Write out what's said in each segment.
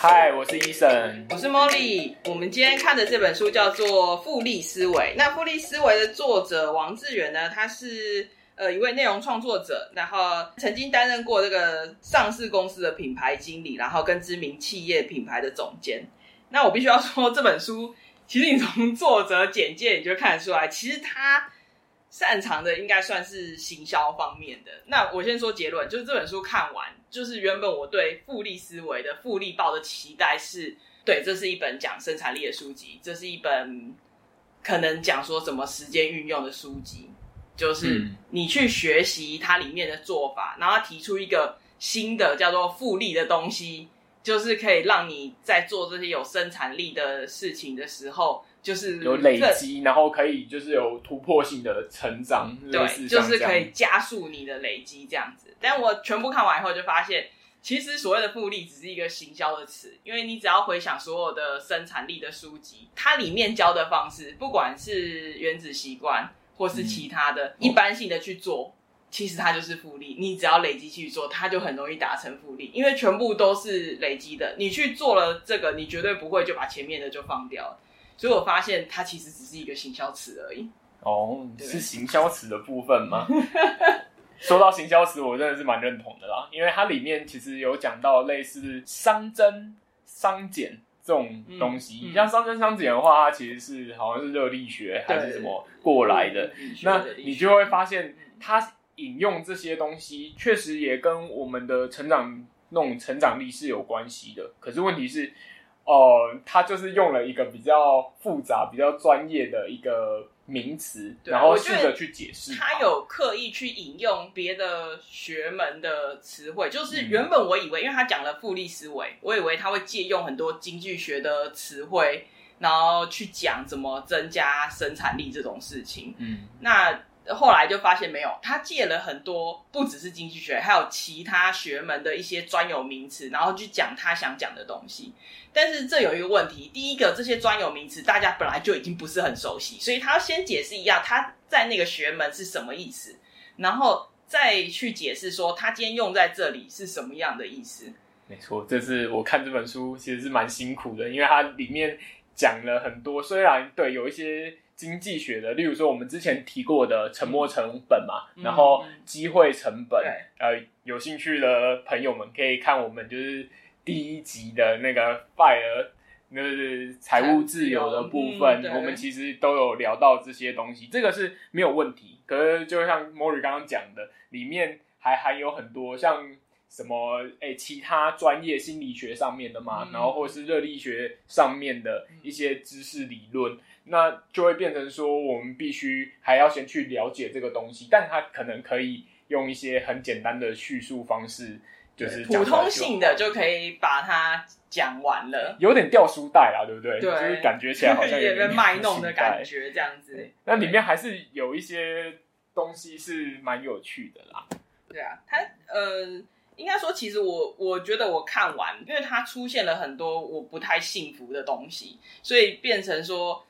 嗨，我是伊森，我是 Molly。我们今天看的这本书叫做《复利思维》。那《复利思维》的作者王志远呢，他是呃一位内容创作者，然后曾经担任过这个上市公司的品牌经理，然后跟知名企业品牌的总监。那我必须要说，这本书其实你从作者简介你就看得出来，其实他。擅长的应该算是行销方面的。那我先说结论，就是这本书看完，就是原本我对复利思维的复利报的期待是，对，这是一本讲生产力的书籍，这是一本可能讲说什么时间运用的书籍，就是你去学习它里面的做法，然后他提出一个新的叫做复利的东西，就是可以让你在做这些有生产力的事情的时候。就是有累积，然后可以就是有突破性的成长，对，就是可以加速你的累积这样子。但我全部看完以后就发现，其实所谓的复利只是一个行销的词，因为你只要回想所有的生产力的书籍，它里面教的方式，不管是原子习惯或是其他的、嗯、一般性的去做，其实它就是复利。你只要累积去做，它就很容易达成复利，因为全部都是累积的。你去做了这个，你绝对不会就把前面的就放掉了。所以我发现它其实只是一个行销词而已。哦，是行销词的部分吗？说到行销词，我真的是蛮认同的啦，因为它里面其实有讲到类似熵增、熵减这种东西。嗯嗯、像熵增、熵减的话，它其实是好像是热力学还是什么过来的。那你就会发现，它引用这些东西，确实也跟我们的成长那种成长力是有关系的。可是问题是。哦，他就是用了一个比较复杂、比较专业的一个名词，然后试着去解释。他有刻意去引用别的学门的词汇，就是原本我以为，因为他讲了复利思维，我以为他会借用很多经济学的词汇，然后去讲怎么增加生产力这种事情。嗯，那。后来就发现没有，他借了很多，不只是经济学，还有其他学门的一些专有名词，然后去讲他想讲的东西。但是这有一个问题，第一个，这些专有名词大家本来就已经不是很熟悉，所以他要先解释一下他在那个学门是什么意思，然后再去解释说他今天用在这里是什么样的意思。没错，这是我看这本书其实是蛮辛苦的，因为它里面讲了很多，虽然对有一些。经济学的，例如说我们之前提过的沉没成本嘛，嗯、然后机会成本，嗯、呃，有兴趣的朋友们可以看我们就是第一集的那个 FIRE，那是财务自由的部分，嗯、我们其实都有聊到这些东西，这个是没有问题。可是就像 Mori 刚刚讲的，里面还含有很多像什么诶、欸，其他专业心理学上面的嘛，嗯、然后或是热力学上面的一些知识理论。那就会变成说，我们必须还要先去了解这个东西，但它可能可以用一些很简单的叙述方式，就是普通性的就可以把它讲完了，有点掉书袋啊，对不对？对，就是感觉起来好像 有点卖弄的感觉，这样子。那里面还是有一些东西是蛮有趣的啦。对啊，它呃，应该说，其实我我觉得我看完，因为它出现了很多我不太幸福的东西，所以变成说。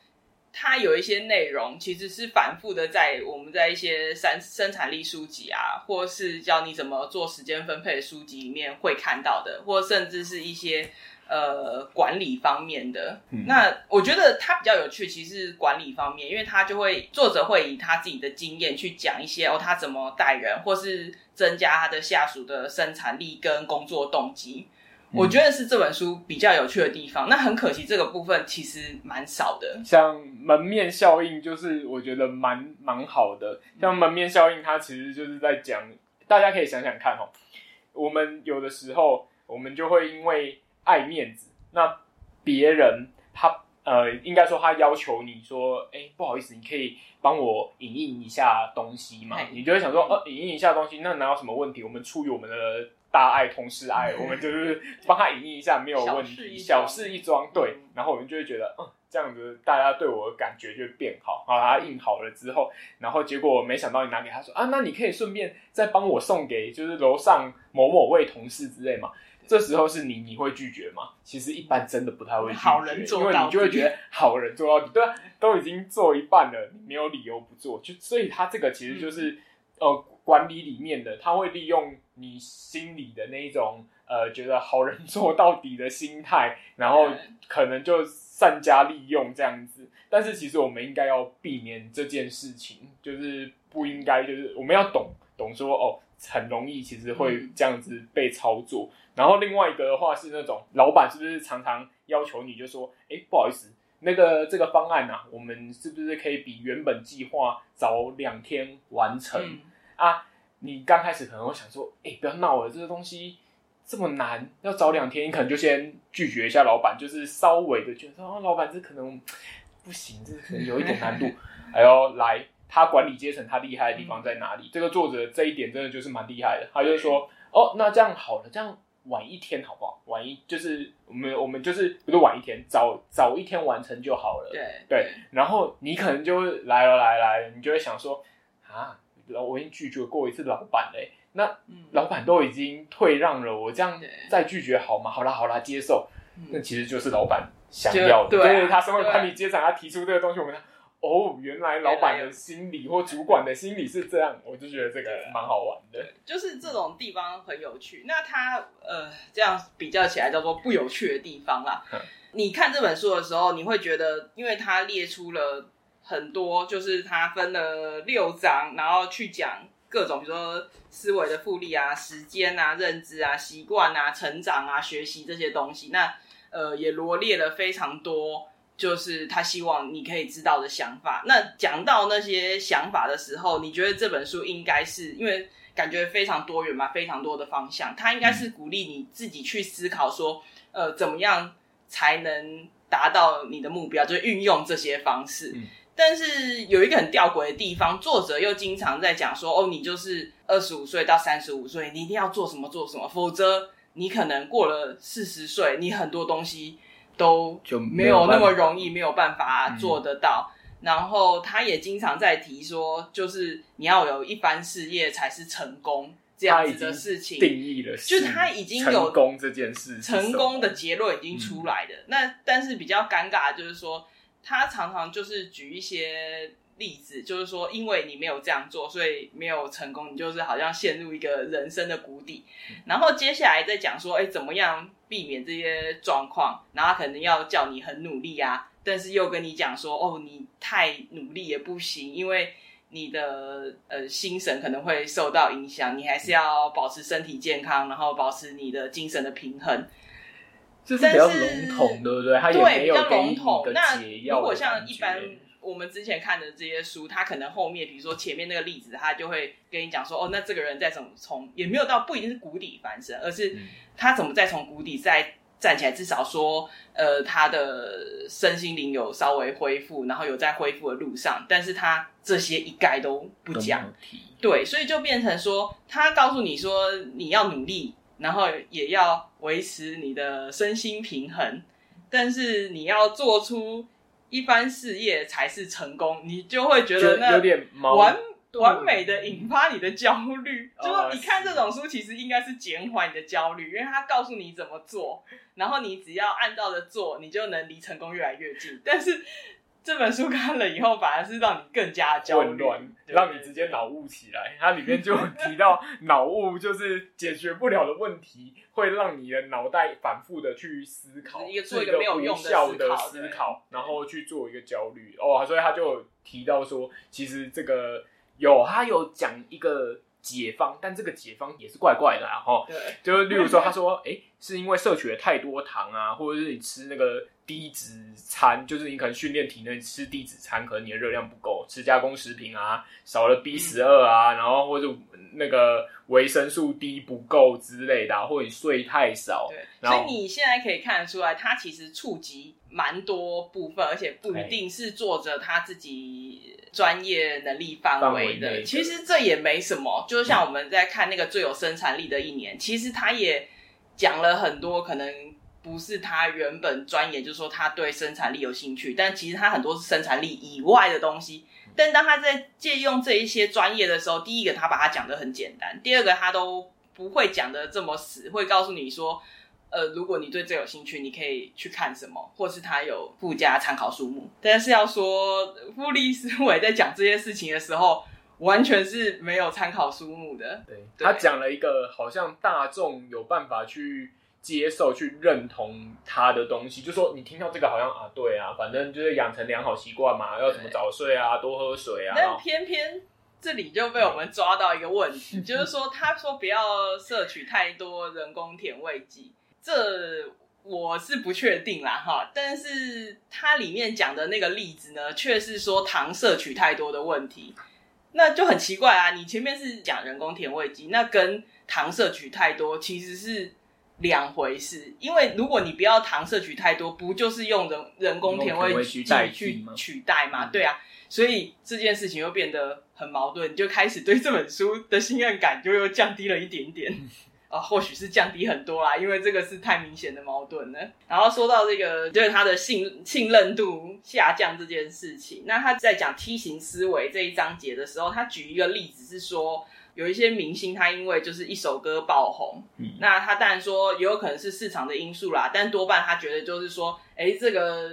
它有一些内容其实是反复的，在我们在一些生生产力书籍啊，或是教你怎么做时间分配的书籍里面会看到的，或甚至是一些呃管理方面的。嗯、那我觉得它比较有趣，其实是管理方面，因为他就会作者会以他自己的经验去讲一些哦，他怎么带人，或是增加他的下属的生产力跟工作动机。我觉得是这本书比较有趣的地方。那很可惜，这个部分其实蛮少的。像门面效应，就是我觉得蛮蛮好的。像门面效应，它其实就是在讲，大家可以想想看哦。我们有的时候，我们就会因为爱面子，那别人他呃，应该说他要求你说，哎，不好意思，你可以帮我影印一下东西嘛？你就会想说，哦，影印一下东西，那哪有什么问题？我们出于我们的。大爱同事爱，我们就是帮他影印一下，没有问题，小事一桩，对。然后我们就会觉得，嗯，这样子大家对我的感觉就会变好。好，他印好了之后，然后结果没想到你拿给他说啊，那你可以顺便再帮我送给就是楼上某某位同事之类嘛。这时候是你，你会拒绝吗？其实一般真的不太会拒绝，好人做到底，因为你就会觉得好人做到底，对啊，都已经做一半了，你没有理由不做。就所以他这个其实就是。呃管理里面的，他会利用你心里的那一种呃觉得好人做到底的心态，然后可能就善加利用这样子。但是其实我们应该要避免这件事情，就是不应该，就是我们要懂懂说哦，很容易其实会这样子被操作。然后另外一个的话是那种老板是不是常常要求你就说，哎，不好意思。那个这个方案啊，我们是不是可以比原本计划早两天完成？嗯、啊？你刚开始可能会想说，哎，不要闹了，这个东西这么难，要早两天，你可能就先拒绝一下老板，就是稍微的觉得说，哦，老板这可能不行，这可能有一点难度。哎呦，来，他管理阶层他厉害的地方在哪里？嗯、这个作者这一点真的就是蛮厉害的，他就是说，哦，那这样好了，这样。晚一天好不好？晚一就是我们我们就是不是晚一天，早早一天完成就好了。对对，然后你可能就会来了来来，你就会想说啊，我已经拒绝过一次老板嘞，那老板都已经退让了，我这样再拒绝好吗？好啦好啦，接受。那其实就是老板想要的，对，他身为管理阶层，他提出这个东西，我们。哦，原来老板的心理或主管的心理是这样，我就觉得这个蛮好玩的。就是这种地方很有趣。那他呃，这样比较起来叫做不有趣的地方啦。嗯、你看这本书的时候，你会觉得，因为他列出了很多，就是他分了六章，然后去讲各种，比如说思维的复利啊、时间啊、认知啊、习惯啊、成长啊、学习这些东西。那呃，也罗列了非常多。就是他希望你可以知道的想法。那讲到那些想法的时候，你觉得这本书应该是因为感觉非常多元嘛，非常多的方向，它应该是鼓励你自己去思考说，呃，怎么样才能达到你的目标，就运用这些方式。但是有一个很吊诡的地方，作者又经常在讲说，哦，你就是二十五岁到三十五岁，你一定要做什么做什么，否则你可能过了四十岁，你很多东西。都就没有那么容易，没有办法做得到。嗯、然后他也经常在提说，就是你要有一番事业才是成功这样子的事情。定义了，就是他已经有成功这件事，成功的结论已经出来了。嗯、那但是比较尴尬的就是说，他常常就是举一些例子，就是说，因为你没有这样做，所以没有成功，你就是好像陷入一个人生的谷底。嗯、然后接下来再讲说，哎，怎么样？避免这些状况，然后他可能要叫你很努力啊，但是又跟你讲说，哦，你太努力也不行，因为你的呃心神可能会受到影响，你还是要保持身体健康，然后保持你的精神的平衡。这是比较笼统，对不对？它也没有给你一个解药的感觉。那如果像一般。我们之前看的这些书，他可能后面，比如说前面那个例子，他就会跟你讲说，哦，那这个人再怎么从，也没有到不一定是谷底翻身，而是他怎么再从谷底再站起来，至少说，呃，他的身心灵有稍微恢复，然后有在恢复的路上，但是他这些一概都不讲，对，所以就变成说，他告诉你说，你要努力，然后也要维持你的身心平衡，但是你要做出。一番事业才是成功，你就会觉得那有点完完美的引发你的焦虑。就说你看这种书，其实应该是减缓你的焦虑，因为它告诉你怎么做，然后你只要按照着做，你就能离成功越来越近。但是。这本书看了以后，反而是让你更加焦虑，混乱，让你直接脑雾起来。它里面就提到，脑雾就是解决不了的问题，会让你的脑袋反复的去思考，一个做一个没有用的思考，然后去做一个焦虑。哦，所以他就提到说，其实这个有他有讲一个解方，但这个解方也是怪怪的啊。哈，对，就是例如说，他说，哎，是因为摄取了太多糖啊，或者是你吃那个。低脂餐就是你可能训练体内吃低脂餐，可能你的热量不够，吃加工食品啊，少了 B 十二啊，嗯、然后或者那个维生素 D 不够之类的，啊，或者你睡太少。对，所以你现在可以看得出来，它其实触及蛮多部分，而且不一定是作者他自己专业能力范围的。其实这也没什么，就像我们在看那个最有生产力的一年，嗯、其实他也讲了很多可能。不是他原本专业，就是说他对生产力有兴趣，但其实他很多是生产力以外的东西。但当他在借用这一些专业的时候，第一个他把它讲得很简单，第二个他都不会讲得这么死，会告诉你说，呃，如果你对这有兴趣，你可以去看什么，或是他有附加参考书目。但是要说复利思维在讲这些事情的时候，完全是没有参考书目的。对，他讲了一个好像大众有办法去接受、去认同他的东西，就说你听到这个好像啊，对啊，反正就是养成良好习惯嘛，要怎么早睡啊，多喝水啊。但偏偏这里就被我们抓到一个问题，就是说他说不要摄取太多人工甜味剂，这。我是不确定啦，哈，但是它里面讲的那个例子呢，却是说糖摄取太多的问题，那就很奇怪啊。你前面是讲人工甜味剂，那跟糖摄取太多其实是两回事。因为如果你不要糖摄取太多，不就是用人人工甜味剂去取代吗？对啊，所以这件事情又变得很矛盾，你就开始对这本书的信任感就又降低了一点点。啊，或许是降低很多啦，因为这个是太明显的矛盾了。然后说到这个，就是他的信信任度下降这件事情，那他在讲梯形思维这一章节的时候，他举一个例子是说，有一些明星他因为就是一首歌爆红，嗯，那他当然说也有可能是市场的因素啦，但多半他觉得就是说，哎，这个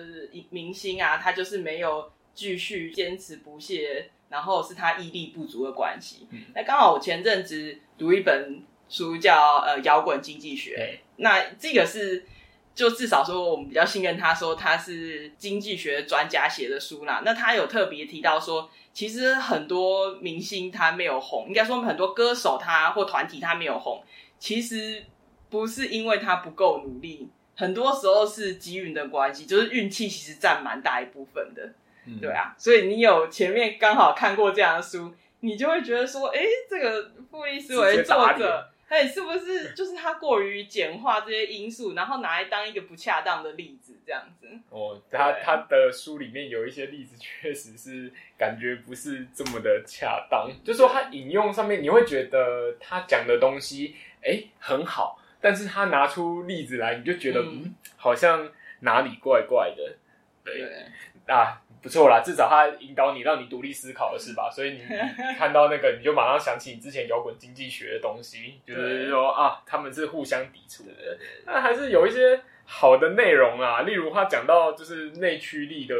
明星啊，他就是没有继续坚持不懈，然后是他毅力不足的关系。嗯，那刚好我前阵子读一本。书叫呃摇滚经济学，那这个是就至少说我们比较信任他说他是经济学专家写的书啦。那他有特别提到说，其实很多明星他没有红，应该说很多歌手他或团体他没有红，其实不是因为他不够努力，很多时候是机运的关系，就是运气其实占蛮大一部分的，嗯、对啊。所以你有前面刚好看过这样的书，你就会觉得说，哎，这个富利思维作者。哎，是不是就是他过于简化这些因素，然后拿来当一个不恰当的例子这样子？哦，他他的书里面有一些例子，确实是感觉不是这么的恰当。就是说他引用上面，你会觉得他讲的东西哎很好，但是他拿出例子来，你就觉得嗯，嗯，好像哪里怪怪的。对，对啊。不错啦，至少他引导你，让你独立思考的是吧？所以你看到那个，你就马上想起你之前摇滚经济学的东西，就是说啊，他们是互相抵触的。那还是有一些好的内容啊，例如他讲到就是内驱力的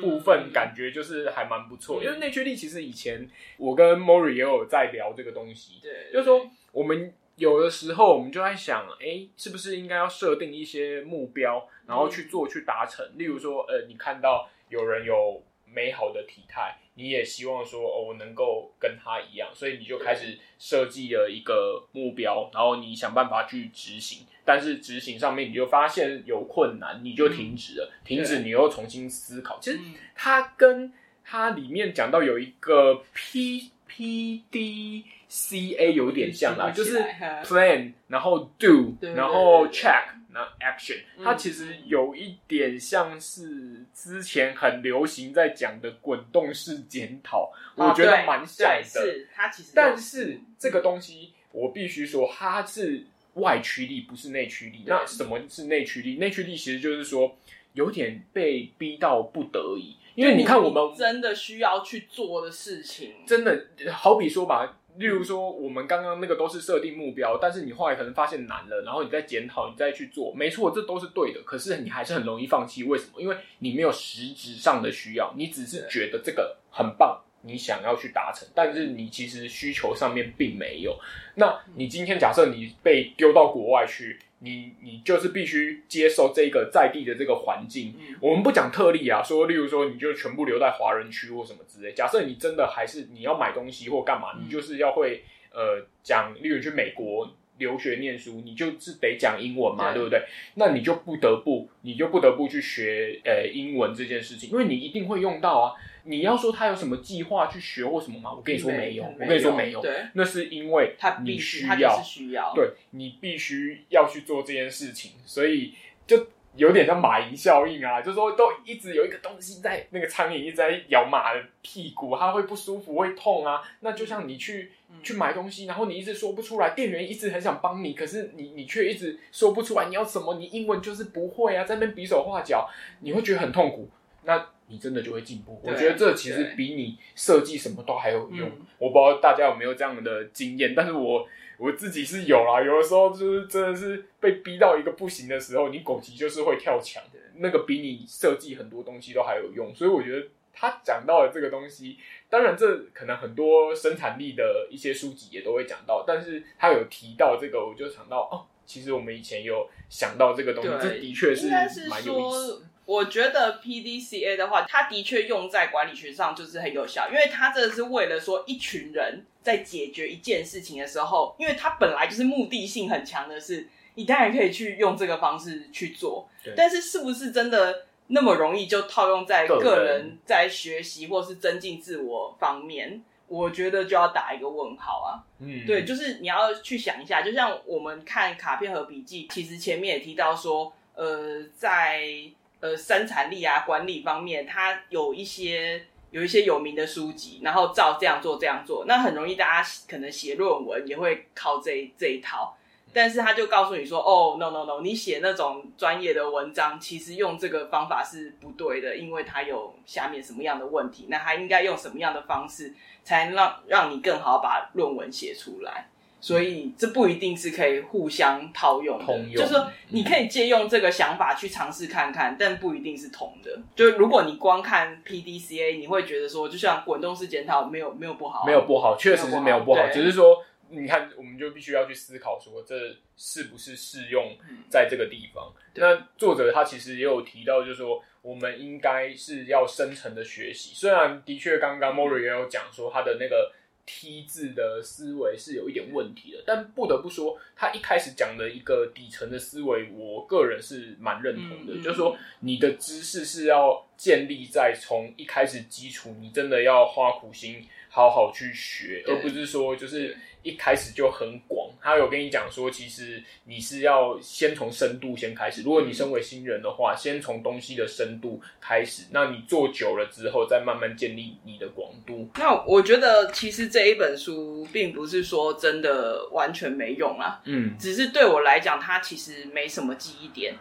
部分，感觉就是还蛮不错。因为内驱力其实以前我跟 Mori 也有在聊这个东西，对，就是说我们有的时候我们就在想，哎，是不是应该要设定一些目标，然后去做去达成？例如说，呃，你看到。有人有美好的体态，你也希望说哦，我能够跟他一样，所以你就开始设计了一个目标，然后你想办法去执行。但是执行上面你就发现有困难，你就停止了。嗯、停止，你又重新思考。其实它跟它里面讲到有一个 P P D C A 有点像啦，就是 plan，然后 do，然后 check。那 action，它其实有一点像是之前很流行在讲的滚动式检讨，哦、我觉得蛮像的。是它其实，但是这个东西我必须说，它是外驱力，不是内驱力。那什么是内驱力？内驱力其实就是说有点被逼到不得已，因为你看我们真的需要去做的事情，真的好比说吧。例如说，我们刚刚那个都是设定目标，但是你后来可能发现难了，然后你再检讨，你再去做，没错，这都是对的。可是你还是很容易放弃，为什么？因为你没有实质上的需要，你只是觉得这个很棒，你想要去达成，但是你其实需求上面并没有。那你今天假设你被丢到国外去。你你就是必须接受这个在地的这个环境。嗯、我们不讲特例啊，说例如说你就全部留在华人区或什么之类。假设你真的还是你要买东西或干嘛，嗯、你就是要会呃讲，例如去美国留学念书，你就是得讲英文嘛，对，对不对？那你就不得不，你就不得不去学呃英文这件事情，因为你一定会用到啊。你要说他有什么计划去学或什么吗？我跟你说没有，我跟你说没有。对，那是因为你需要，需要，对，你必须要去做这件事情，所以就有点像马蝇效应啊，就是说都一直有一个东西在那个苍蝇一直在咬马的屁股，它会不舒服，会痛啊。那就像你去去买东西，然后你一直说不出来，店员一直很想帮你，可是你你却一直说不出来你要什么，你英文就是不会啊，在那边比手画脚，你会觉得很痛苦。那你真的就会进步。我觉得这其实比你设计什么都还有用。嗯、我不知道大家有没有这样的经验，但是我我自己是有啦。有的时候就是真的是被逼到一个不行的时候，你狗急就是会跳墙的，那个比你设计很多东西都还有用。所以我觉得他讲到的这个东西，当然这可能很多生产力的一些书籍也都会讲到，但是他有提到这个，我就想到哦，其实我们以前有想到这个东西，这的确是蛮有意思。我觉得 PDCA 的话，它的确用在管理学上就是很有效，因为它这是为了说一群人在解决一件事情的时候，因为它本来就是目的性很强的事，你当然可以去用这个方式去做。但是是不是真的那么容易就套用在个人在学习或是增进自我方面？我觉得就要打一个问号啊。嗯，对，就是你要去想一下，就像我们看卡片和笔记，其实前面也提到说，呃，在呃，生产力啊，管理方面，他有一些有一些有名的书籍，然后照这样做这样做，那很容易大家可能写论文也会靠这这一套，但是他就告诉你说，哦，no no no，你写那种专业的文章，其实用这个方法是不对的，因为它有下面什么样的问题，那他应该用什么样的方式，才能让让你更好把论文写出来。所以这不一定是可以互相套用的，通用，就是说你可以借用这个想法去尝试看看，但不一定是同的。就如果你光看 PDCA，你会觉得说，就像滚动式检讨，没有没有不好啊，没有不好，确实是没有不好，只是说你看，我们就必须要去思考说，这是不是适用在这个地方。嗯，那作者他其实也有提到，就是说我们应该是要深层的学习。虽然的确刚刚 Mori 也有讲说他的那个。T 字的思维是有一点问题的，但不得不说，他一开始讲的一个底层的思维，我个人是蛮认同的。嗯、就是说，你的知识是要建立在从一开始基础，你真的要花苦心好好去学，而不是说就是。一开始就很广，他有跟你讲说，其实你是要先从深度先开始。如果你身为新人的话，先从东西的深度开始，那你做久了之后，再慢慢建立你的广度。那我觉得，其实这一本书并不是说真的完全没用啊，嗯，只是对我来讲，它其实没什么记忆点。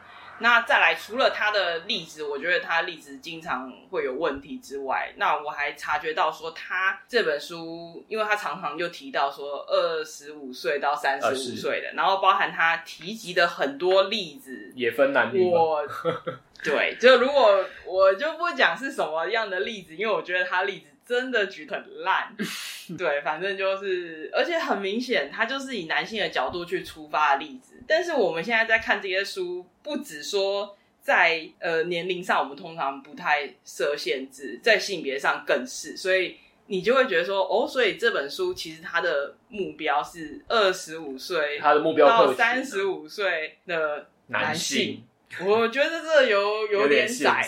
那再来，除了他的例子，我觉得他例子经常会有问题之外，那我还察觉到说，他这本书，因为他常常就提到说，二十五岁到三十五岁的，然后包含他提及的很多例子，也分男女。我，对，就如果我就不讲是什么样的例子，因为我觉得他例子真的举很烂。对，反正就是，而且很明显，他就是以男性的角度去出发的例子。但是我们现在在看这些书，不只说在呃年龄上，我们通常不太设限制，在性别上更是，所以你就会觉得说，哦，所以这本书其实它的目标是二十五岁，它的目标到三十五岁的男性。男性我觉得这有 有点窄，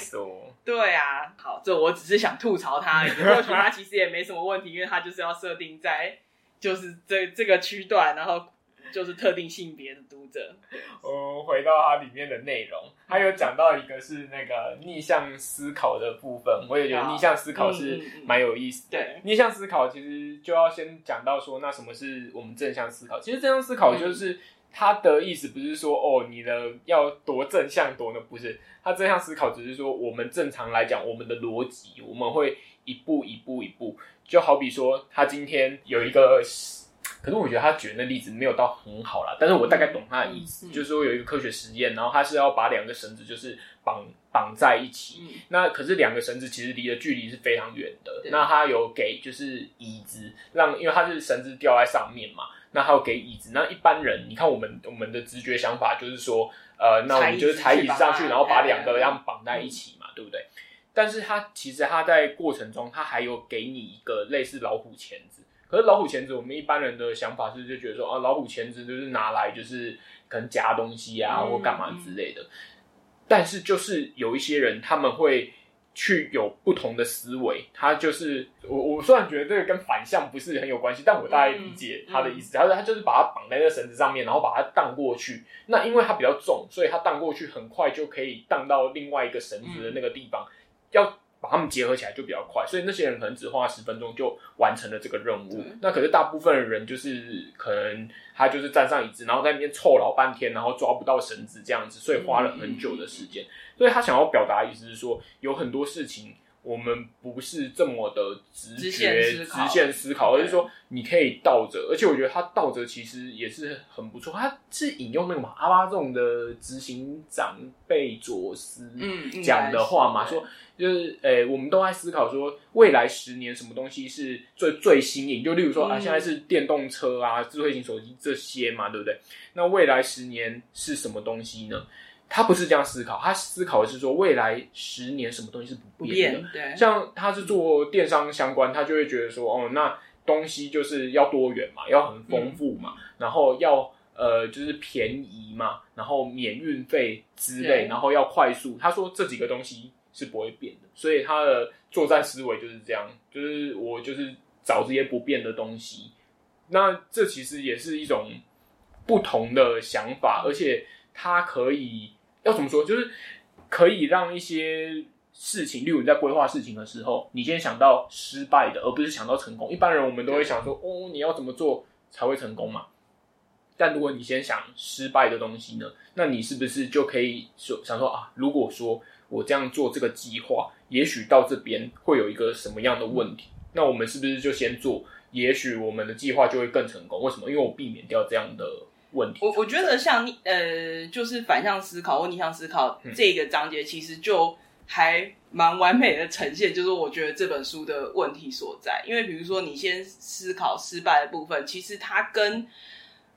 对啊。好，这我只是想吐槽他而已，或许他其实也没什么问题，因为他就是要设定在就是这这个区段，然后。就是特定性别的读者。我回到它里面的内容，它有讲到一个是那个逆向思考的部分，我也觉得逆向思考是蛮有意思的。对，逆向思考其实就要先讲到说，那什么是我们正向思考？其实正向思考就是它的意思，不是说哦，你的要多正向多呢？不是，它正向思考只是说，我们正常来讲，我们的逻辑，我们会一步一步一步，就好比说，他今天有一个。可是我觉得他举的那例子没有到很好啦，但是我大概懂他的意思，嗯、就是说有一个科学实验，然后他是要把两个绳子就是绑绑在一起，嗯、那可是两个绳子其实离的距离是非常远的，那他有给就是椅子让，因为他是绳子吊在上面嘛，那他有给椅子，那一般人你看我们我们的直觉想法就是说，呃，那我们就是踩椅子上去，然后把两个这样绑在一起嘛，嗯、对不对？但是他其实他在过程中他还有给你一个类似老虎钳子。可是老虎钳子，我们一般人的想法是就觉得说啊，老虎钳子就是拿来就是可能夹东西啊，或干嘛之类的。但是就是有一些人他们会去有不同的思维，他就是我我虽然觉得这个跟反向不是很有关系，但我大概理解他的意思。他说、嗯嗯、他就是把它绑在那个绳子上面，然后把它荡过去。那因为它比较重，所以它荡过去很快就可以荡到另外一个绳子的那个地方。嗯、要把它们结合起来就比较快，所以那些人可能只花十分钟就完成了这个任务。那可是大部分的人就是可能他就是站上椅子，然后在那边凑老半天，然后抓不到绳子这样子，所以花了很久的时间。所以他想要表达的意思是说，有很多事情我们不是这么的直觉、直线思考，而是说你可以倒着，而且我觉得他倒着其实也是很不错。他是引用那个嘛阿巴仲的执行长贝佐斯嗯讲的话嘛，说就是诶、欸，我们都在思考说未来十年什么东西是最最新颖，就例如说啊，现在是电动车啊、智慧型手机这些嘛，对不对？那未来十年是什么东西呢？他不是这样思考，他思考的是说未来十年什么东西是不变的。像他是做电商相关，他就会觉得说，哦，那东西就是要多元嘛，要很丰富嘛，嗯、然后要呃就是便宜嘛，然后免运费之类，然后要快速。他说这几个东西是不会变的，所以他的作战思维就是这样，就是我就是找这些不变的东西。那这其实也是一种不同的想法，而且它可以。要怎么说？就是可以让一些事情，例如你在规划事情的时候，你先想到失败的，而不是想到成功。一般人我们都会想说，哦，你要怎么做才会成功嘛？但如果你先想失败的东西呢，那你是不是就可以说想说啊？如果说我这样做这个计划，也许到这边会有一个什么样的问题？那我们是不是就先做？也许我们的计划就会更成功。为什么？因为我避免掉这样的。问题，我我觉得像逆呃，就是反向思考或逆向思考这个章节，其实就还蛮完美的呈现，就是我觉得这本书的问题所在。因为比如说，你先思考失败的部分，其实它跟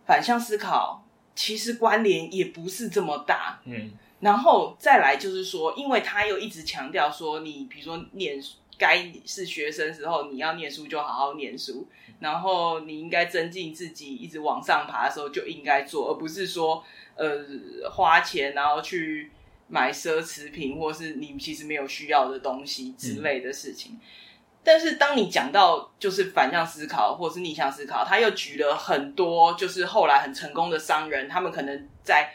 反向思考其实关联也不是这么大。嗯，然后再来就是说，因为他又一直强调说，你比如说念书。该是学生时候，你要念书就好好念书，然后你应该增进自己，一直往上爬的时候就应该做，而不是说呃花钱然后去买奢侈品，或是你其实没有需要的东西之类的事情。但是当你讲到就是反向思考或是逆向思考，他又举了很多就是后来很成功的商人，他们可能在。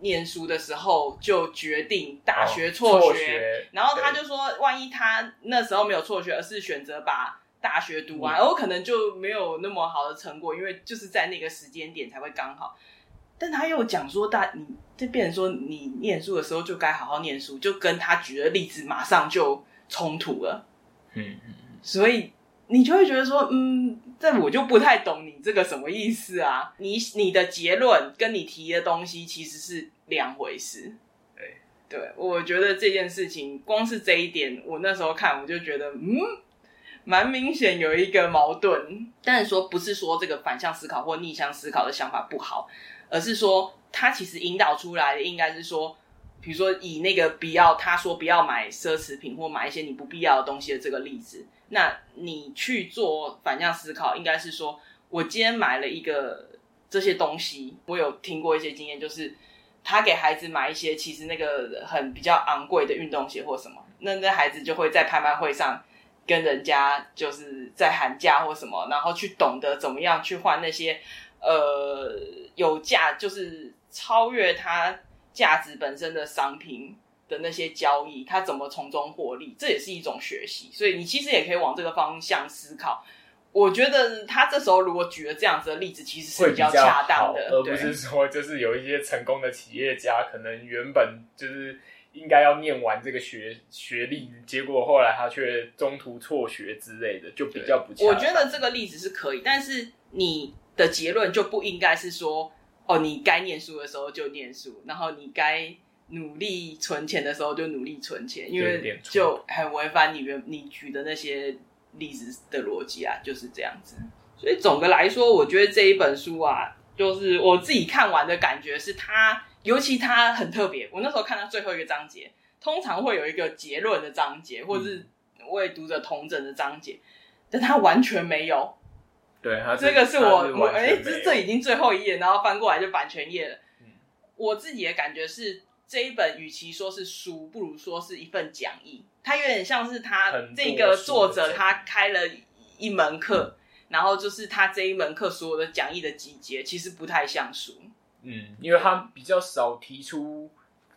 念书的时候就决定大学辍学，哦、学，然后他就说，万一他那时候没有辍学，而是选择把大学读完，而我可能就没有那么好的成果，因为就是在那个时间点才会刚好。但他又讲说，大你这变成说，你念书的时候就该好好念书，就跟他举的例子马上就冲突了。嗯嗯，所以你就会觉得说，嗯。这我就不太懂你这个什么意思啊？你你的结论跟你提的东西其实是两回事。对，对，我觉得这件事情光是这一点，我那时候看我就觉得，嗯，蛮明显有一个矛盾。但是说不是说这个反向思考或逆向思考的想法不好，而是说他其实引导出来的应该是说，比如说以那个不要他说不要买奢侈品或买一些你不必要的东西的这个例子。那你去做反向思考，应该是说，我今天买了一个这些东西，我有听过一些经验，就是他给孩子买一些其实那个很比较昂贵的运动鞋或什么，那那孩子就会在拍卖会上跟人家就是在喊价或什么，然后去懂得怎么样去换那些呃有价就是超越它价值本身的商品。的那些交易，他怎么从中获利，这也是一种学习。所以你其实也可以往这个方向思考。我觉得他这时候如果举了这样子的例子，其实是比较恰当的，而不是说就是有一些成功的企业家，可能原本就是应该要念完这个学学历，结果后来他却中途辍学之类的，就比较不恰当。我觉得这个例子是可以，但是你的结论就不应该是说，哦，你该念书的时候就念书，然后你该。努力存钱的时候就努力存钱，因为就很违反你原你举的那些例子的逻辑啊，就是这样子。所以总的来说，我觉得这一本书啊，就是我自己看完的感觉是它，尤其它很特别。我那时候看到最后一个章节，通常会有一个结论的章节，或是为读者同整的章节，但它完全没有。对，它这个是我我哎，这这已经最后一页，然后翻过来就版权页了。嗯，我自己的感觉是。这一本与其说是书，不如说是一份讲义。它有点像是他这个作者他开了一门课，然后就是他这一门课所有的讲义的集结，其实不太像书。嗯，因为他比较少提出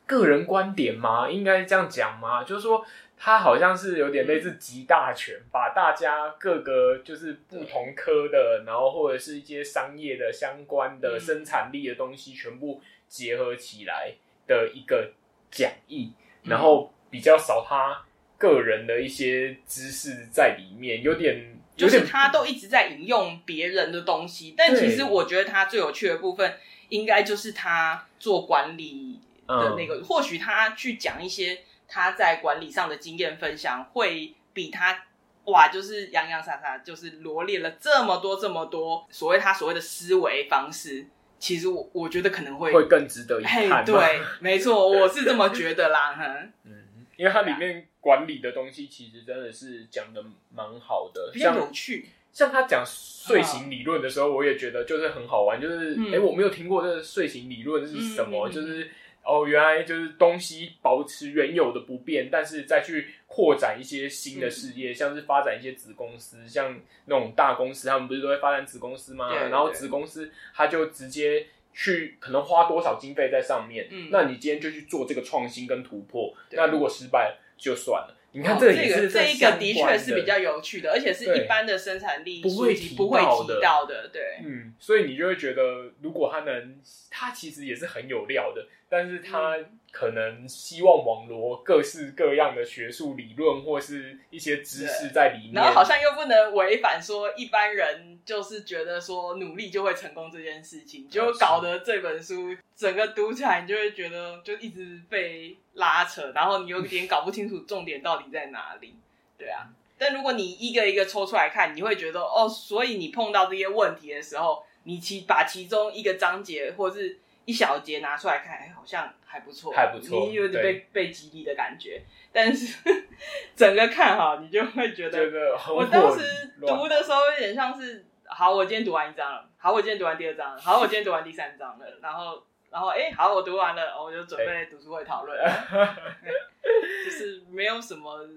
个人观点嘛，应该这样讲嘛，就是说他好像是有点类似集大全，嗯，把大家各个就是不同科的，然后或者是一些商业的相关的生产力的东西全部结合起来。的一个讲义，然后比较少他个人的一些知识在里面，有点，就是他都一直在引用别人的东西，但其实我觉得他最有趣的部分，应该就是他做管理的那个，嗯、或许他去讲一些他在管理上的经验分享，会比他哇，就是洋洋洒洒，就是罗列了这么多这么多所谓他所谓的思维方式。其实我我觉得可能会会更值得一看，对，没错，我是这么觉得啦，嗯，因为它里面管理的东西其实真的是讲的蛮好的，比较有趣。像他讲睡醒理论的时候，我也觉得就是很好玩，就是哎、嗯欸，我没有听过这个睡醒理论是什么，嗯、就是。哦，原来就是东西保持原有的不变，但是再去扩展一些新的事业，嗯、像是发展一些子公司，像那种大公司，他们不是都会发展子公司吗？对对对，然后子公司他就直接去可能花多少经费在上面，嗯，那你今天就去做这个创新跟突破，那如果失败就算了。你看这个也是、哦、这个这一个的确是比较有趣的，而且是一般的生产力不会提不会提到的，对，嗯，所以你就会觉得，如果他能，他其实也是很有料的。但是他可能希望网罗各式各样的学术理论或是一些知识在里面，然后好像又不能违反说一般人就是觉得说努力就会成功这件事情，就搞得这本书整个读起来你就会觉得就一直被拉扯，然后你有点搞不清楚重点到底在哪里。对啊，但如果你一个一个抽出来看，你会觉得哦，所以你碰到这些问题的时候，你其把其中一个章节或是。一小节拿出来看，哎，好像还不错，还不错，你有点被被激励的感觉。但是 整个看哈，你就会觉得，我当时读的时候有点像是，好，我今天读完一章了，好，我今天读完第二章了，好，我今天读完第三章了，然后，然后，哎，好，我读完了，我就准备读书会讨论，对就是没有什么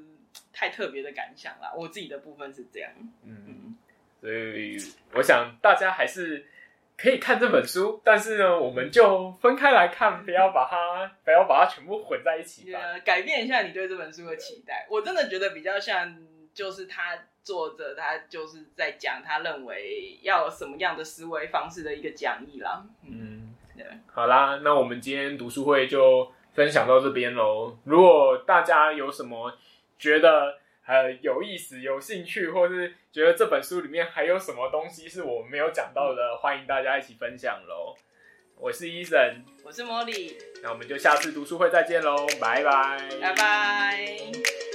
太特别的感想啦。我自己的部分是这样，嗯，所以我想大家还是。可以看这本书，但是呢，我们就分开来看，不要把它，不要把它全部混在一起吧。改变一下你对这本书的期待。我真的觉得比较像，就是他作者他就是在讲他认为要什么样的思维方式的一个讲义啦。嗯，对。好啦，那我们今天读书会就分享到这边喽。如果大家有什么觉得，呃，有意思、有兴趣，或是觉得这本书里面还有什么东西是我们没有讲到的，欢迎大家一起分享喽。我是 Eason，我是茉莉，那我们就下次读书会再见喽，拜拜，拜拜。